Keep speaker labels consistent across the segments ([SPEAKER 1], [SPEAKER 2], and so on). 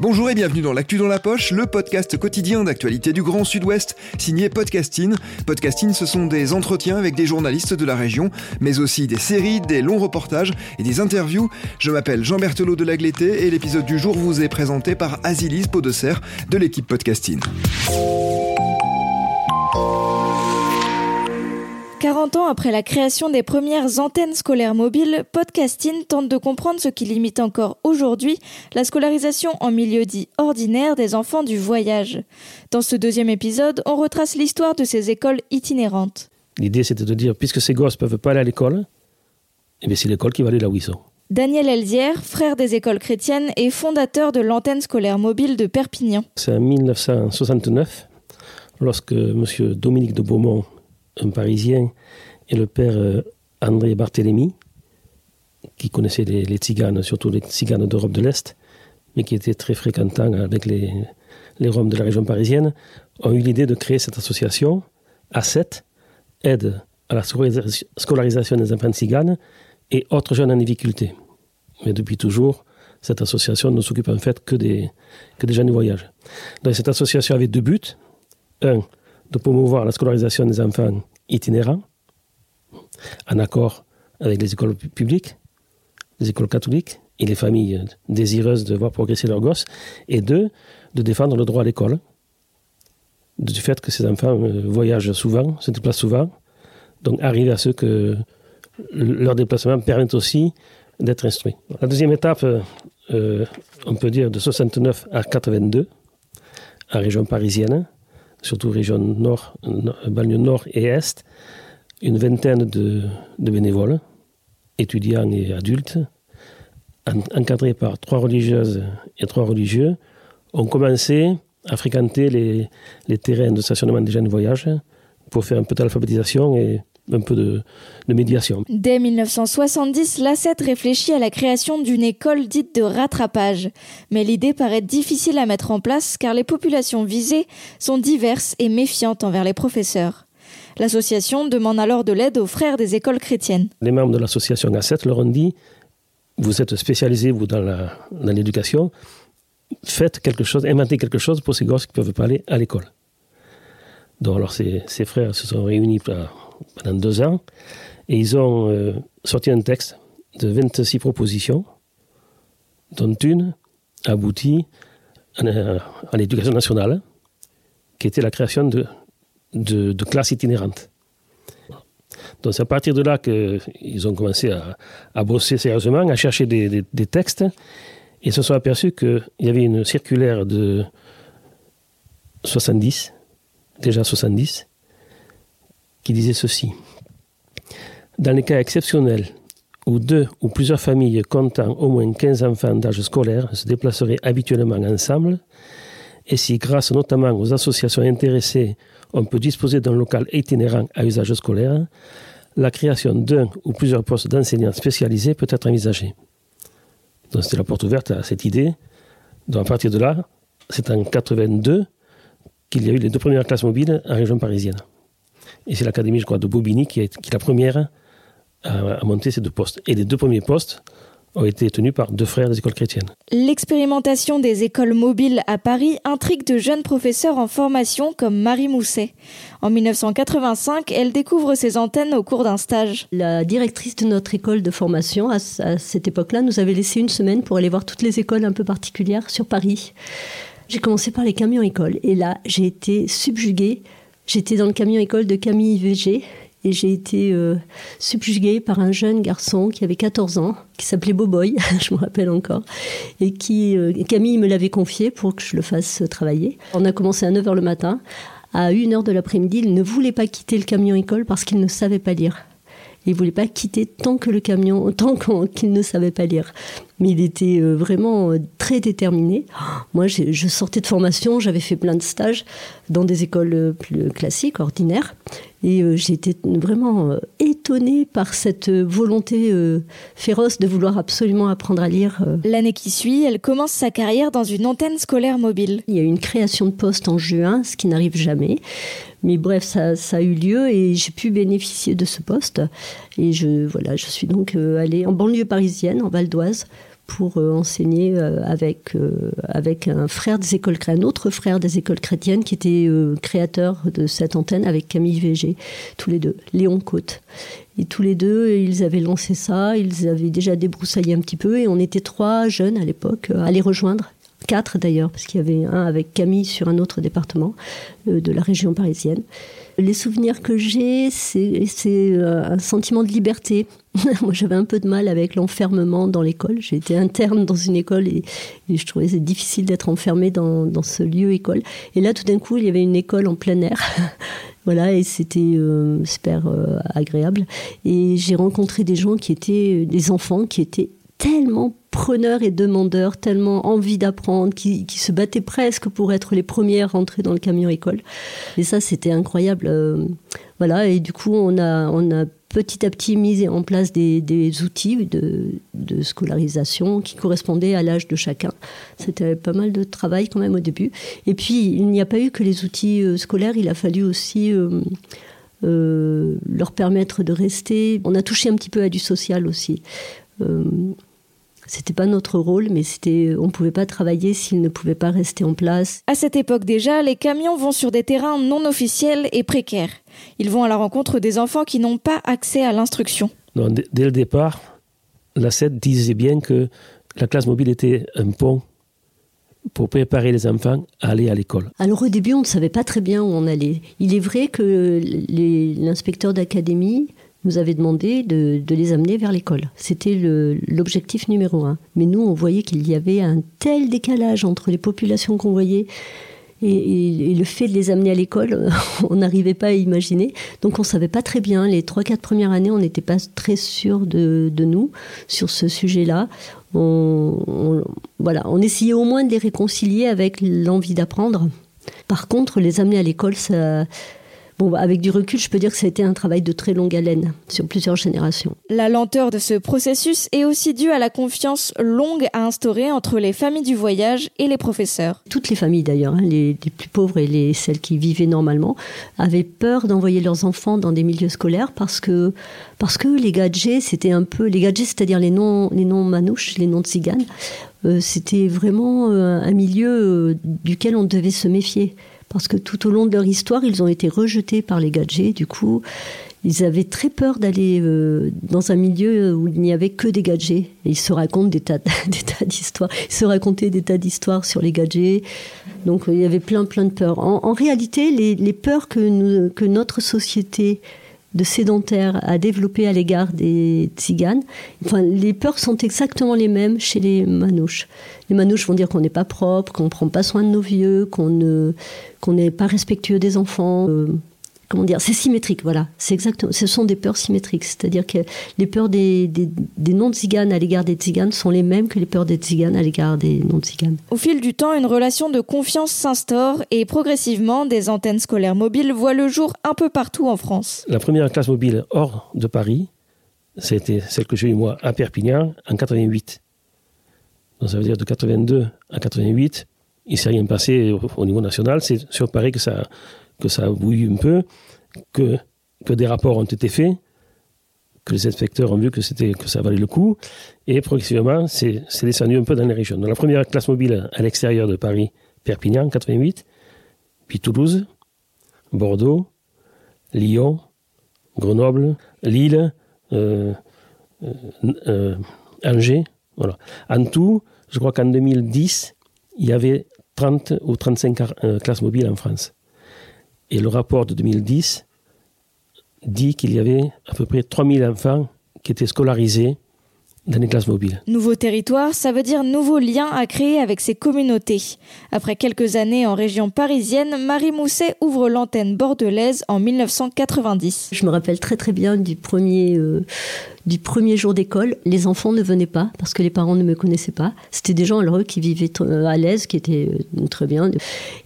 [SPEAKER 1] Bonjour et bienvenue dans l'actu dans la poche, le podcast quotidien d'actualité du Grand Sud-Ouest, signé Podcasting. Podcasting, ce sont des entretiens avec des journalistes de la région, mais aussi des séries, des longs reportages et des interviews. Je m'appelle Jean Berthelot de Lagleté et l'épisode du jour vous est présenté par Azilise Podesser de l'équipe Podcasting.
[SPEAKER 2] 40 ans après la création des premières antennes scolaires mobiles, Podcasting tente de comprendre ce qui limite encore aujourd'hui la scolarisation en milieu dit ordinaire des enfants du voyage. Dans ce deuxième épisode, on retrace l'histoire de ces écoles itinérantes.
[SPEAKER 3] L'idée, c'était de dire, puisque ces gosses ne peuvent pas aller à l'école, eh c'est l'école qui va aller là où ils sont.
[SPEAKER 2] Daniel Elzière, frère des écoles chrétiennes et fondateur de l'antenne scolaire mobile de Perpignan.
[SPEAKER 3] C'est en 1969, lorsque M. Dominique de Beaumont un Parisien, et le père euh, André Barthélemy, qui connaissait les, tziganes, surtout les tziganes d'Europe de l'Est, mais qui était très fréquentant avec les, les Roms de la région parisienne, ont eu l'idée de créer cette association, A7, aide à la scolarisation des enfants tziganes et autres jeunes en difficulté. Mais depuis toujours, cette association ne s'occupe en fait que des, que des jeunes du voyage. Donc cette association avait deux buts. Un, de promouvoir la scolarisation des enfants itinérants, en accord avec les écoles publiques, les écoles catholiques et les familles désireuses de voir progresser leurs gosses, et deux, de défendre le droit à l'école, du fait que ces enfants euh, voyagent souvent, se déplacent souvent, donc arriver à ce que leur déplacement permette aussi d'être instruits. La deuxième étape, euh, on peut dire de 69 à 82, en région parisienne, surtout région nord, banlieue nord et est, une vingtaine de, bénévoles, étudiants et adultes, encadrés par trois religieuses et trois religieux, ont commencé à fréquenter les, les terrains de stationnement des jeunes voyages pour faire un peu d'alphabétisation et un peu de, de, médiation.
[SPEAKER 2] Dès 1970, l'ACET réfléchit à la création d'une école dite de rattrapage. Mais l'idée paraît difficile à mettre en place car les populations visées sont diverses et méfiantes envers les professeurs. L'association demande alors de l'aide aux frères des écoles chrétiennes.
[SPEAKER 3] Les membres de l'association ACET leur ont dit Vous êtes spécialisés, vous, dans l'éducation, faites quelque chose, inventez quelque chose pour ces gosses qui ne peuvent pas aller à l'école. Donc, alors, ces, ces frères se sont réunis pendant deux ans et ils ont euh, sorti un texte de 26 propositions, dont une aboutit à, l'éducation nationale, qui était la création de, classes itinérantes. Donc c'est à partir de là qu'ils ont commencé à, bosser sérieusement, à chercher des, des, des textes, et se sont aperçus qu'il y avait une circulaire de 70, déjà 70, qui disait ceci. Dans les cas exceptionnels où deux ou plusieurs familles comptant au moins 15 enfants d'âge scolaire se déplaceraient habituellement ensemble, et si grâce notamment aux associations intéressées on peut disposer d'un local itinérant à usage scolaire, la création d'un ou plusieurs postes d'enseignants spécialisés peut être envisagée. Donc c'était la porte ouverte à cette idée. Donc à partir de là, c'est en 82 qu'il y a eu les deux premières classes mobiles en région parisienne. Et c'est l'Académie, je crois, de Bobigny qui est, qui est la première à, à, monter ces deux postes. Et les deux premiers postes ont été tenus par deux frères des écoles chrétiennes.
[SPEAKER 2] L'expérimentation des écoles mobiles à Paris intrigue de jeunes professeurs en formation comme Marie Mousset. En 1985, elle découvre ces antennes au cours d'un stage.
[SPEAKER 4] La directrice de notre école de formation, à, à cette époque-là, nous avait laissé une semaine pour aller voir toutes les écoles un peu particulières sur Paris. J'ai commencé par les camions écoles et là, j'ai été subjuguée J'étais dans le camion école de Camille VG et j'ai été euh, subjuguée par un jeune garçon qui avait 14 ans, qui s'appelait Boboy, je me rappelle encore, et qui euh, Camille me l'avait confié pour que je le fasse travailler. On a commencé à 9h le matin. À 1h de l'après-midi, il ne voulait pas quitter le camion école parce qu'il ne savait pas lire. Il voulait pas quitter tant que le camion, tant qu'il ne savait pas lire. Mais il était euh, vraiment euh, très déterminé. Moi, je sortais de formation, j'avais fait plein de stages dans des écoles euh, plus classiques, ordinaires. Et été vraiment étonnée par cette volonté féroce de vouloir absolument apprendre à lire.
[SPEAKER 2] L'année qui suit, elle commence sa carrière dans une antenne scolaire mobile.
[SPEAKER 4] Il y a eu une création de poste en juin, ce qui n'arrive jamais. Mais bref, ça, ça, a eu lieu et j'ai pu bénéficier de ce poste. Et je, voilà, je suis donc allée en banlieue parisienne, en Val d'Oise, pour euh, enseigner euh, avec, euh, avec un frère des écoles un autre frère des écoles chrétiennes qui était créateur de cette antenne avec Camille Végé, tous les deux, Léon Côte. Et tous les deux, ils avaient lancé ça, ils avaient déjà débroussaillé un petit peu, et on était trois jeunes à l'époque à les rejoindre. Quatre d'ailleurs, parce qu'il y avait un avec Camille sur un autre département de la région parisienne. Les souvenirs que j'ai, c'est un sentiment de liberté. Moi, j'avais un peu de mal avec l'enfermement dans l'école. J'ai été interne dans une école et, je trouvais c'est difficile d'être enfermé dans, dans, ce lieu école. Et là, tout d'un coup, il y avait une école en plein air. voilà, et c'était euh, super euh, agréable. Et j'ai rencontré des gens qui étaient, des enfants qui étaient tellement preneurs et demandeurs, tellement envie d'apprendre, qui, se battaient presque pour être les premières rentrées dans le camion école. Et ça, c'était incroyable. Euh, voilà, et du coup, on a, on a petit à petit mis en place des, outils de, de, scolarisation qui correspondaient à l'âge de chacun. C'était pas mal de travail quand même au début. Et puis, il n'y a pas eu que les outils euh, scolaires, il a fallu aussi... Euh, leur permettre de rester. On a touché un petit peu à du social aussi. C'était pas notre rôle, mais c'était, on pouvait pas travailler s'ils ne pouvaient pas rester en place.
[SPEAKER 2] À cette époque déjà, les camions vont sur des terrains non officiels et précaires. Ils vont à la rencontre des enfants qui n'ont pas accès à l'instruction.
[SPEAKER 3] Dès le départ, la SED disait bien que la classe mobile était un pont pour préparer les enfants à aller à l'école.
[SPEAKER 4] Alors au début, on ne savait pas très bien où on allait. Il est vrai que l'inspecteur d'académie nous avait demandé de, les amener vers l'école. C'était l'objectif numéro un. Mais nous, on voyait qu'il y avait un tel décalage entre les populations qu'on voyait et, le fait de les amener à l'école, on n'arrivait pas à imaginer. Donc on ne savait pas très bien. Les 3-4 premières années, on n'était pas très sûr de, nous sur ce sujet-là. On, voilà, on essayait au moins de les réconcilier avec l'envie d'apprendre. Par contre, les amener à l'école, ça, Bon, bah, avec du recul, je peux dire que ça a été un travail de très longue haleine sur plusieurs générations.
[SPEAKER 2] La lenteur de ce processus est aussi due à la confiance longue à instaurer entre les familles du voyage et les professeurs.
[SPEAKER 4] Toutes les familles d'ailleurs, hein, les, plus pauvres et les, celles qui vivaient normalement, avaient peur d'envoyer leurs enfants dans des milieux scolaires parce que, parce que les gadgets, c'était un peu, les gadgets, c'est-à-dire les noms, les noms manouches, les noms de tziganes, euh, c'était vraiment euh, un milieu euh, duquel on devait se méfier parce que tout au long de leur histoire, ils ont été rejetés par les gadgets. Du coup, ils avaient très peur d'aller euh, dans un milieu où il n'y avait que des gadgets. Et ils se racontent des tas, d'histoires. Ils se racontaient des tas d'histoires sur les gadgets. Donc il y avait plein, plein de peurs. En, réalité, les, peurs que notre société de sédentaires à développer à l'égard des tziganes. Enfin, les peurs sont exactement les mêmes chez les manouches. Les manouches vont dire qu'on n'est pas propre, qu'on ne prend pas soin de nos vieux, qu'on ne, qu'on n'est pas respectueux des enfants. Euh, comment dire, c'est symétrique, voilà. C'est exactement, ce sont des peurs symétriques. C'est-à-dire que les peurs des, des, non-tziganes à l'égard des tziganes sont les mêmes que les peurs des tziganes à l'égard des non-tziganes.
[SPEAKER 2] Au fil du temps, une relation de confiance s'instaure et progressivement, des antennes scolaires mobiles voient le jour un peu partout en France.
[SPEAKER 3] La première classe mobile hors de Paris, c'était celle que j'ai eue moi à Perpignan en 88. Donc ça veut dire de 82 à 88, il s'est rien passé au, niveau national. C'est sur Paris que ça, que ça a bouilli un peu, que, que des rapports ont été faits, que les inspecteurs ont vu que, que ça valait le coup, et progressivement, c'est, descendu un peu dans les régions. Dans la première classe mobile à l'extérieur de Paris, Perpignan, 88, puis Toulouse, Bordeaux, Lyon, Grenoble, Lille, euh, euh, euh, Angers. Voilà. En tout, je crois qu'en 2010, il y avait 30 ou 35 classes mobiles en France. Et le rapport de 2010 dit qu'il y avait à peu près 3000 enfants qui étaient scolarisés classes mobiles.
[SPEAKER 2] Nouveau territoire, ça veut dire nouveau lien à créer avec ses communautés. Après quelques années en région parisienne, Marie Mousset ouvre l'antenne bordelaise en 1990.
[SPEAKER 4] Je me rappelle très très bien du premier, euh, du premier jour d'école. Les enfants ne venaient pas parce que les parents ne me connaissaient pas. C'était des gens heureux qui vivaient euh, à l'aise, qui étaient euh, très bien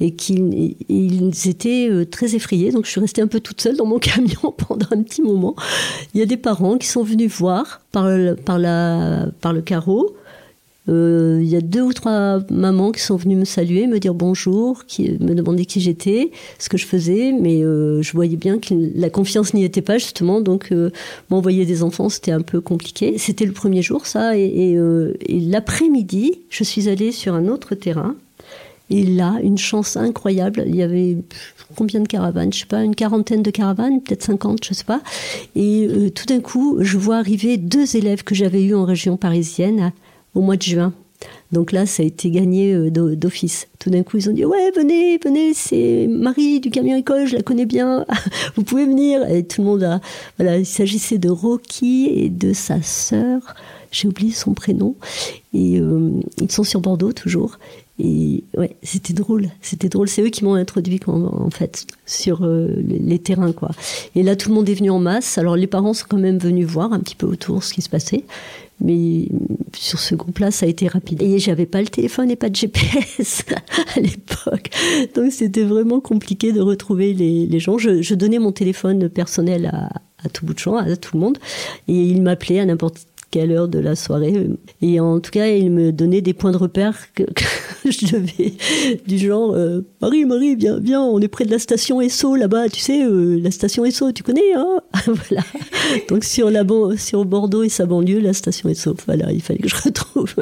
[SPEAKER 4] et qui ils étaient très effrayés. Donc je suis restée un peu toute seule dans mon camion pendant un petit moment. Il y a des parents qui sont venus voir par, par, la, par le carreau euh, il y a deux ou trois mamans qui sont venues me saluer, me dire bonjour, qui me demandaient qui j'étais, ce que je faisais, mais euh, je voyais bien que la confiance n'y était pas justement, donc euh, m'envoyer des enfants c'était un peu compliqué. C'était le premier jour ça, et l'après-midi, je suis allée sur un autre terrain. Et là, une chance incroyable. Il y avait combien de caravanes? Je sais pas, une quarantaine de caravanes, peut-être 50, je sais pas. Et tout d'un coup, je vois arriver deux élèves que j'avais eus en région parisienne au mois de juin. Donc là, ça a été gagné euh, d'office. Tout d'un coup, ils ont dit Ouais, venez, venez, c'est Marie du camion école, je la connais bien, vous pouvez venir. Et tout le monde a. Voilà, il s'agissait de Rocky et de sa sœur, j'ai oublié son prénom. Et euh, ils sont sur Bordeaux toujours. Et ouais, c'était drôle, c'était drôle. C'est eux qui m'ont introduit en, fait sur euh, les, terrains quoi. Et là, tout le monde est venu en masse. Alors les parents sont quand même venus voir un petit peu autour ce qui se passait. Mais sur ce groupe-là, ça a été rapide. Et j'avais pas le téléphone et pas de GPS à l'époque. Donc c'était vraiment compliqué de retrouver les, gens. Je, donnais mon téléphone personnel à, tout bout de champ, à tout le monde. Et ils m'appelaient à n'importe quelle heure de la soirée. Et en tout cas, il me donnait des points de repère que, je devais, du genre, euh, Marie, Marie, viens, viens, on est près de la station Esso là-bas, tu sais, euh, la station Esso, tu connais, hein Voilà. Donc sur, la, sur Bordeaux et sa banlieue, la station Esso, voilà, il fallait que je retrouve.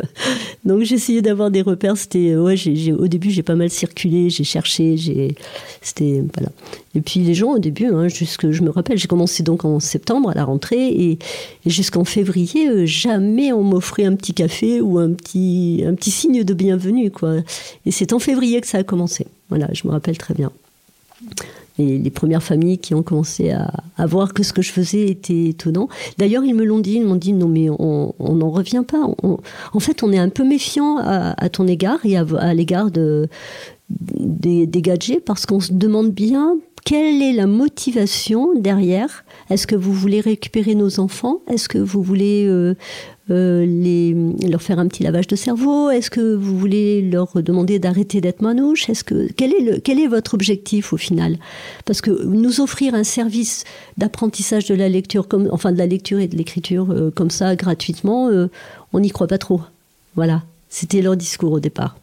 [SPEAKER 4] Donc j'essayais d'avoir des repères, c'était, ouais, j'ai, au début, j'ai pas mal circulé, j'ai cherché, j'ai, c'était, voilà. Et puis les gens au début, hein, jusque, je me rappelle, j'ai commencé donc en septembre à la rentrée et, jusqu'en février, euh, jamais on m'offrait un petit café ou un petit, un petit signe de bienvenue. Quoi. Et c'est en février que ça a commencé. Voilà, je me rappelle très bien. Les premières familles qui ont commencé à, voir que ce que je faisais était étonnant. D'ailleurs, ils me l'ont dit, ils m'ont dit non mais on n'en revient pas. en fait, on est un peu méfiant à, ton égard et à, l'égard de, des, des gadgets parce qu'on se demande bien quelle est la motivation derrière Est-ce que vous voulez récupérer nos enfants? Est-ce que vous voulez euh, euh, les, leur faire un petit lavage de cerveau Est-ce que vous voulez leur demander d'arrêter d'être manouche Est-ce que quel est le quel est votre objectif au final? Parce que nous offrir un service d'apprentissage de la lecture comme enfin de la lecture et de l'écriture euh, comme ça gratuitement, on n'y croit pas trop. Voilà, c'était leur discours au départ.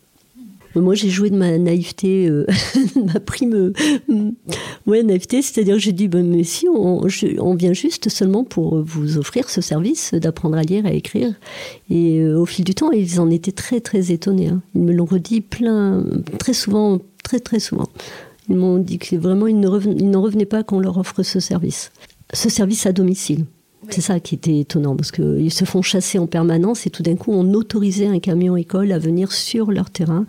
[SPEAKER 4] Moi, j'ai joué de ma naïveté, euh, ma prime, euh, naïveté, c'est-à-dire que j'ai dit, ben, mais si, on, vient juste seulement pour vous offrir ce service d'apprendre à lire, à écrire. Et euh, au fil du temps, ils en étaient très, très étonnés. Hein. Ils me l'ont redit plein, très souvent, très, très souvent. Ils m'ont dit que vraiment, ils n'en revenaient pas qu'on leur offre ce service. Ce service à domicile. C'est ça qui était étonnant, parce qu'ils se font chasser en permanence et tout d'un coup, on autorisait un camion école à venir sur leur terrain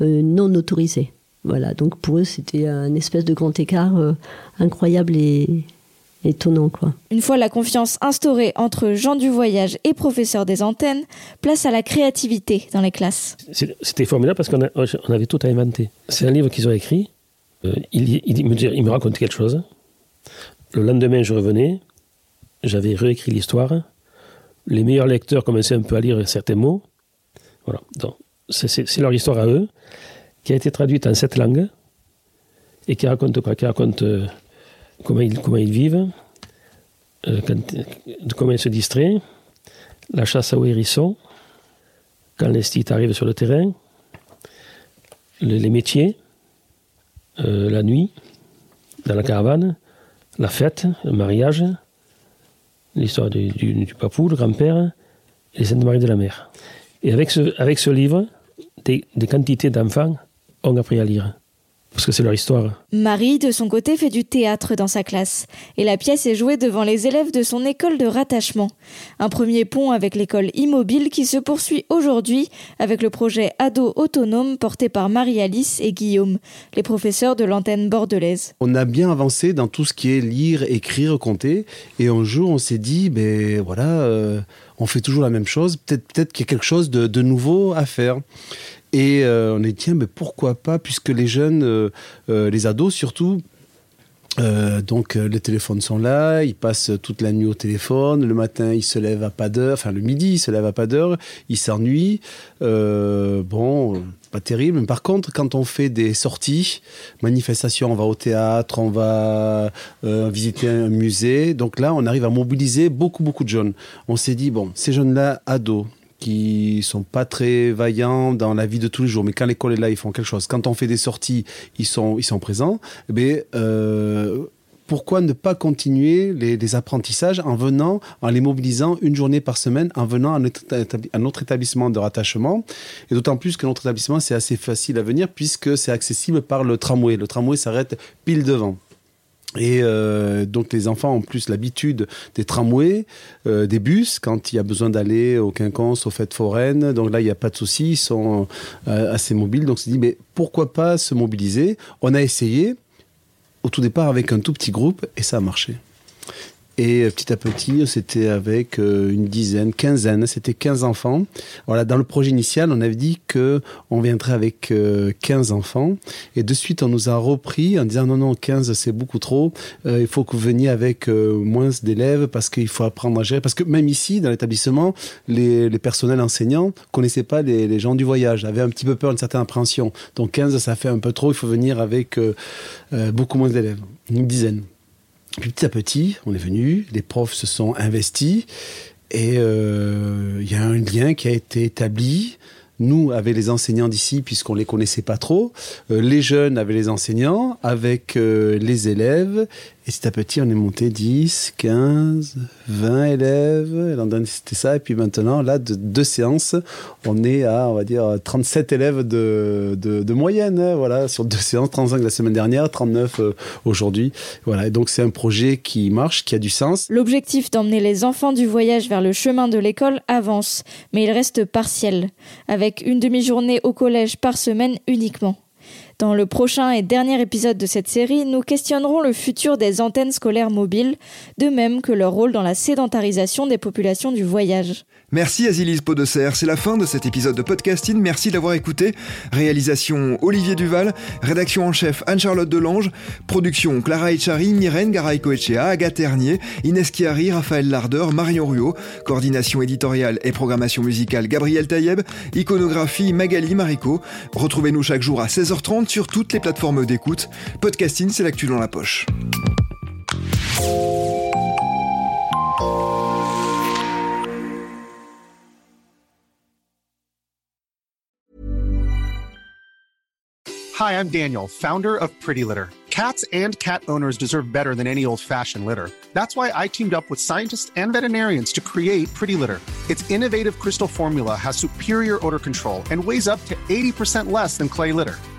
[SPEAKER 4] euh, non autorisé. Voilà, donc pour eux, c'était un espèce de grand écart euh, incroyable et étonnant. Quoi.
[SPEAKER 2] Une fois la confiance instaurée entre gens du voyage et professeurs des antennes, place à la créativité dans les classes.
[SPEAKER 3] C'était formidable parce qu'on on avait tout à inventer. C'est un livre qu'ils ont écrit. Euh, il, il, me, il me racontait quelque chose. Le lendemain, je revenais j'avais réécrit l'histoire. Les meilleurs lecteurs commençaient un peu à lire certains mots. Voilà. Donc, c'est leur histoire à eux, qui a été traduite en sept langues et qui raconte quoi? Qui raconte euh, comment, ils, comment ils vivent, euh, comment ils se distraient, la chasse au hérisson, quand les stites arrivent sur le terrain, les, métiers, euh, la nuit, dans la caravane, la fête, le mariage, l'histoire du, du, papou, le grand-père, et Maries de la Mer. Et avec ce, avec ce livre, des quantités d'enfants ont appris à lire parce que c'est leur histoire.
[SPEAKER 2] Marie, de son côté, fait du théâtre dans sa classe, et la pièce est jouée devant les élèves de son école de rattachement. Un premier pont avec l'école immobile qui se poursuit aujourd'hui avec le projet Ado Autonome porté par Marie-Alice et Guillaume, les professeurs de l'antenne bordelaise.
[SPEAKER 5] On a bien avancé dans tout ce qui est lire, écrire, compter, et un jour on s'est dit, ben voilà, euh, on fait toujours la même chose. Peut-être qu'il y a quelque chose de, de nouveau à faire. Et euh, on est tiens, mais pourquoi pas, puisque les jeunes, euh, euh, les ados surtout, donc les téléphones sont là, ils passent toute la nuit au téléphone, le matin ils se lèvent à pas d'heure, enfin le midi ils se lèvent à pas d'heure, ils s'ennuient, bon, pas terrible, mais par contre quand on fait des sorties, manifestations, on va au théâtre, on va visiter un musée, donc là on arrive à mobiliser beaucoup beaucoup de jeunes. On s'est dit, bon, ces jeunes-là, ados, qui sont pas très vaillants dans la vie de tous les jours, mais quand l'école est là, ils font quelque chose. Quand on fait des sorties, ils sont, ils sont présents. Eh bien, euh, pourquoi ne pas continuer les, apprentissages en venant, en les mobilisant une journée par semaine, en venant à notre établissement de rattachement? Et d'autant plus que notre établissement, c'est assez facile à venir puisque c'est accessible par le tramway. Le tramway s'arrête pile devant. Et euh, donc les enfants ont plus l'habitude des tramways, euh, des bus, quand il y a besoin d'aller au quinconce, aux fêtes foraines. Donc là, il n'y a pas de souci, ils sont euh, assez mobiles. Donc on s'est dit, mais pourquoi pas se mobiliser? On a essayé au tout départ avec un tout petit groupe et ça a marché. Et euh, petit à petit, c'était avec euh, une dizaine, quinzaine, c'était 15 enfants. Voilà, dans le projet initial, on avait dit que on viendrait avec 15 euh, enfants. Et de suite, on nous a repris en disant non, non, 15, c'est beaucoup trop. il faut que vous veniez avec moins d'élèves parce qu'il faut apprendre à gérer. Parce que même ici, dans l'établissement, les, personnels enseignants connaissaient pas les, les, gens du voyage, avaient un petit peu peur, une certaine appréhension. Donc 15, ça fait un peu trop. Il faut venir avec beaucoup moins d'élèves, une dizaine. Puis petit à petit, on est venu, les profs se sont investis et il euh, y a un lien qui a été établi. Nous, avec les enseignants d'ici, puisqu'on les connaissait pas trop, euh, les jeunes avec les enseignants, avec euh, les élèves, petit à petit, on est monté 10, 15, 20 élèves. L'an dernier, c'était ça. Et puis maintenant, là, de deux séances, on est à, on va dire, 37 élèves de, de, moyenne. Voilà, sur deux séances, 35 la semaine dernière, 39 euh, aujourd'hui. Voilà. Et donc, c'est un projet qui marche, qui a du sens.
[SPEAKER 2] L'objectif d'emmener les enfants du voyage vers le chemin de l'école avance, mais il reste partiel, avec une demi-journée au collège par semaine uniquement. Dans le prochain et dernier épisode de cette série, nous questionnerons le futur des antennes scolaires mobiles, de même que leur rôle dans la sédentarisation des populations du voyage.
[SPEAKER 1] Merci Azilise Podesser, c'est la fin de cet épisode de podcasting, merci d'avoir écouté. Réalisation Olivier Duval, rédaction en chef Anne-Charlotte Delange, production Clara Echari, Myrène Garay-Coechea, Agathe Ternier, Inès Chiari, Raphaël Lardeur, Marion Ruot, coordination éditoriale et programmation musicale Gabriel Taïeb, iconographie Magali Marico. Retrouvez-nous chaque jour à 16h30 sur toutes les plateformes d'écoute. Podcasting, c'est l'actu dans la poche.
[SPEAKER 6] Hi, I'm Daniel, founder of Pretty Litter. Cats and cat owners deserve better than any old-fashioned litter. That's why I teamed up with scientists and veterinarians to create Pretty Litter. Its innovative crystal formula has superior odor control and weighs up to 80% less than clay litter.